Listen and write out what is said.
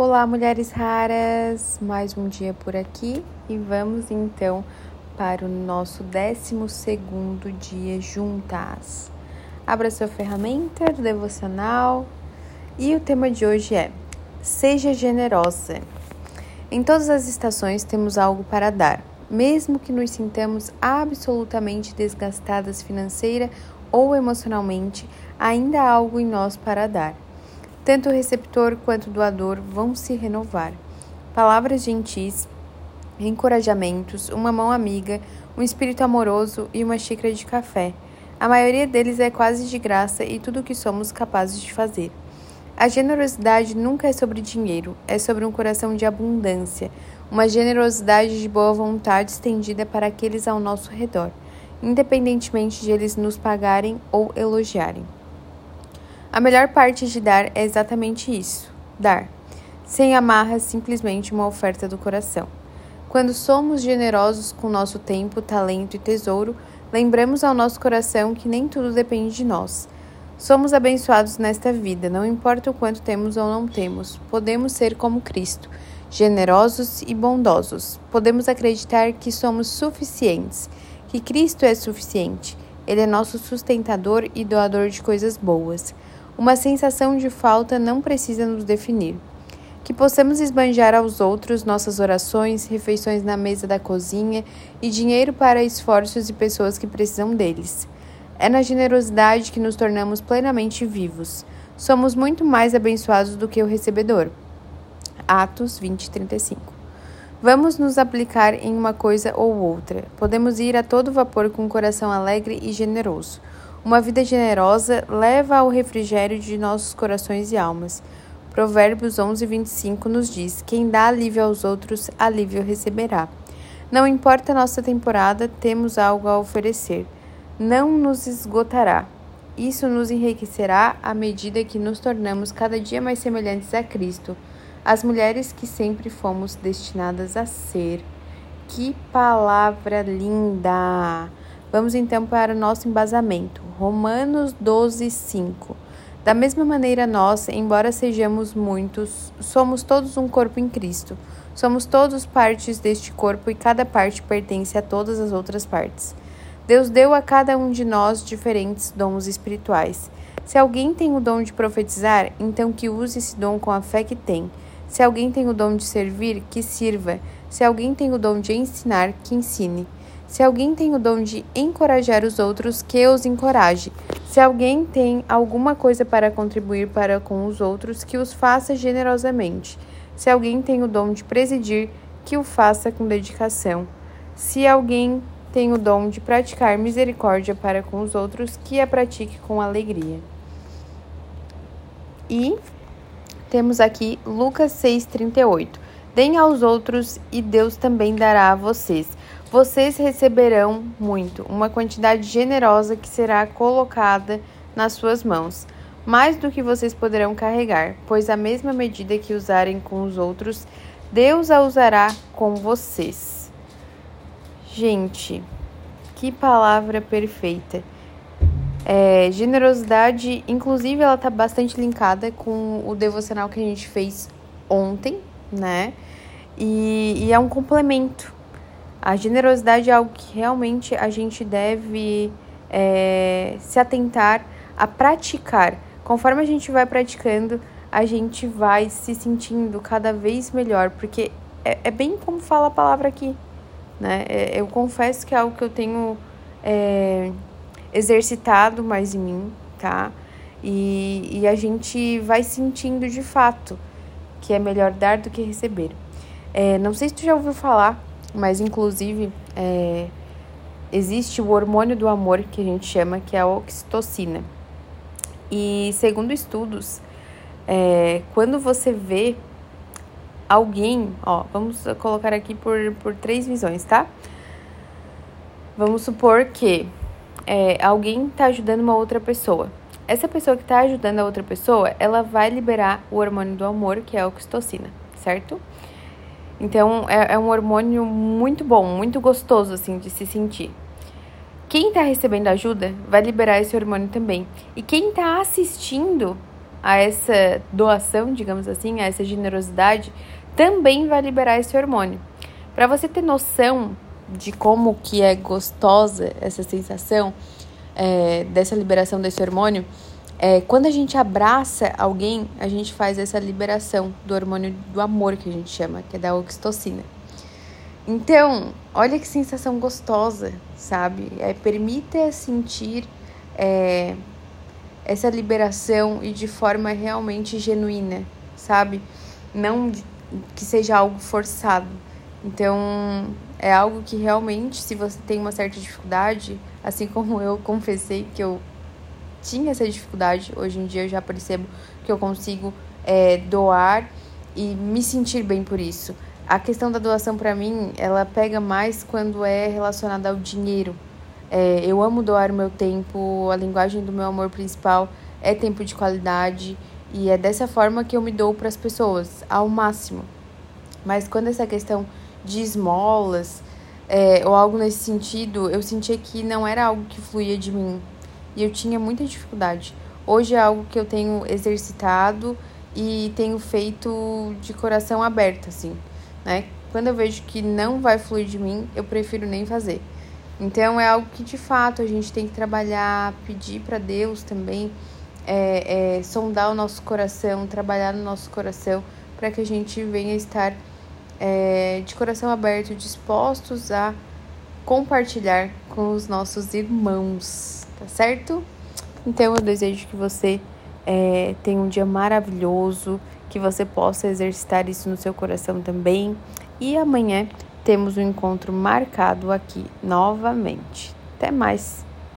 Olá, mulheres raras! Mais um dia por aqui e vamos então para o nosso 12 dia juntas. Abra sua ferramenta do devocional e o tema de hoje é Seja generosa. Em todas as estações temos algo para dar, mesmo que nos sintamos absolutamente desgastadas financeira ou emocionalmente, ainda há algo em nós para dar. Tanto o receptor quanto o doador vão se renovar. Palavras gentis, encorajamentos, uma mão amiga, um espírito amoroso e uma xícara de café. A maioria deles é quase de graça e tudo o que somos capazes de fazer. A generosidade nunca é sobre dinheiro, é sobre um coração de abundância, uma generosidade de boa vontade estendida para aqueles ao nosso redor, independentemente de eles nos pagarem ou elogiarem. A melhor parte de dar é exatamente isso: dar. Sem amarras, simplesmente uma oferta do coração. Quando somos generosos com nosso tempo, talento e tesouro, lembramos ao nosso coração que nem tudo depende de nós. Somos abençoados nesta vida, não importa o quanto temos ou não temos, podemos ser como Cristo, generosos e bondosos. Podemos acreditar que somos suficientes, que Cristo é suficiente. Ele é nosso sustentador e doador de coisas boas. Uma sensação de falta não precisa nos definir. Que possamos esbanjar aos outros nossas orações, refeições na mesa da cozinha e dinheiro para esforços e pessoas que precisam deles. É na generosidade que nos tornamos plenamente vivos. Somos muito mais abençoados do que o recebedor. Atos 20, 35. Vamos nos aplicar em uma coisa ou outra. Podemos ir a todo vapor com um coração alegre e generoso. Uma vida generosa leva ao refrigério de nossos corações e almas. Provérbios 11, 25 nos diz: Quem dá alívio aos outros, alívio receberá. Não importa a nossa temporada, temos algo a oferecer. Não nos esgotará. Isso nos enriquecerá à medida que nos tornamos cada dia mais semelhantes a Cristo, as mulheres que sempre fomos destinadas a ser. Que palavra linda! Vamos então para o nosso embasamento. Romanos 12, 5. Da mesma maneira, nós, embora sejamos muitos, somos todos um corpo em Cristo. Somos todos partes deste corpo e cada parte pertence a todas as outras partes. Deus deu a cada um de nós diferentes dons espirituais. Se alguém tem o dom de profetizar, então que use esse dom com a fé que tem. Se alguém tem o dom de servir, que sirva. Se alguém tem o dom de ensinar, que ensine. Se alguém tem o dom de encorajar os outros, que os encoraje. Se alguém tem alguma coisa para contribuir para com os outros, que os faça generosamente. Se alguém tem o dom de presidir, que o faça com dedicação. Se alguém tem o dom de praticar misericórdia para com os outros, que a pratique com alegria. E temos aqui Lucas 6,38. Deem aos outros e Deus também dará a vocês vocês receberão muito, uma quantidade generosa que será colocada nas suas mãos, mais do que vocês poderão carregar, pois a mesma medida que usarem com os outros, Deus a usará com vocês. Gente, que palavra perfeita. É, generosidade, inclusive, ela tá bastante linkada com o devocional que a gente fez ontem, né? E, e é um complemento a generosidade é algo que realmente a gente deve é, se atentar a praticar. Conforme a gente vai praticando, a gente vai se sentindo cada vez melhor, porque é, é bem como fala a palavra aqui, né? É, eu confesso que é algo que eu tenho é, exercitado mais em mim, tá? E, e a gente vai sentindo de fato que é melhor dar do que receber. É, não sei se tu já ouviu falar mas inclusive é, existe o hormônio do amor que a gente chama que é a oxitocina. E segundo estudos, é, quando você vê alguém, ó, vamos colocar aqui por, por três visões, tá? Vamos supor que é, alguém está ajudando uma outra pessoa. Essa pessoa que está ajudando a outra pessoa, ela vai liberar o hormônio do amor, que é a oxitocina, certo? Então é, é um hormônio muito bom, muito gostoso assim de se sentir. Quem está recebendo ajuda vai liberar esse hormônio também. E quem está assistindo a essa doação, digamos assim, a essa generosidade, também vai liberar esse hormônio. Para você ter noção de como que é gostosa essa sensação é, dessa liberação desse hormônio, é, quando a gente abraça alguém, a gente faz essa liberação do hormônio do amor que a gente chama, que é da oxitocina. Então, olha que sensação gostosa, sabe? É, permita sentir é, essa liberação e de forma realmente genuína, sabe? Não que seja algo forçado. Então, é algo que realmente, se você tem uma certa dificuldade, assim como eu confessei que eu tinha essa dificuldade, hoje em dia eu já percebo que eu consigo é, doar e me sentir bem por isso. A questão da doação para mim, ela pega mais quando é relacionada ao dinheiro. É, eu amo doar o meu tempo, a linguagem do meu amor principal é tempo de qualidade e é dessa forma que eu me dou para as pessoas, ao máximo. Mas quando essa questão de esmolas é, ou algo nesse sentido, eu sentia que não era algo que fluía de mim e eu tinha muita dificuldade. Hoje é algo que eu tenho exercitado e tenho feito de coração aberto, assim, né? Quando eu vejo que não vai fluir de mim, eu prefiro nem fazer. Então é algo que de fato a gente tem que trabalhar, pedir para Deus também é, é, sondar o nosso coração, trabalhar no nosso coração, para que a gente venha estar é, de coração aberto, dispostos a compartilhar com os nossos irmãos, tá certo? Então eu desejo que você é, tenha um dia maravilhoso, que você possa exercitar isso no seu coração também. E amanhã temos um encontro marcado aqui novamente. Até mais!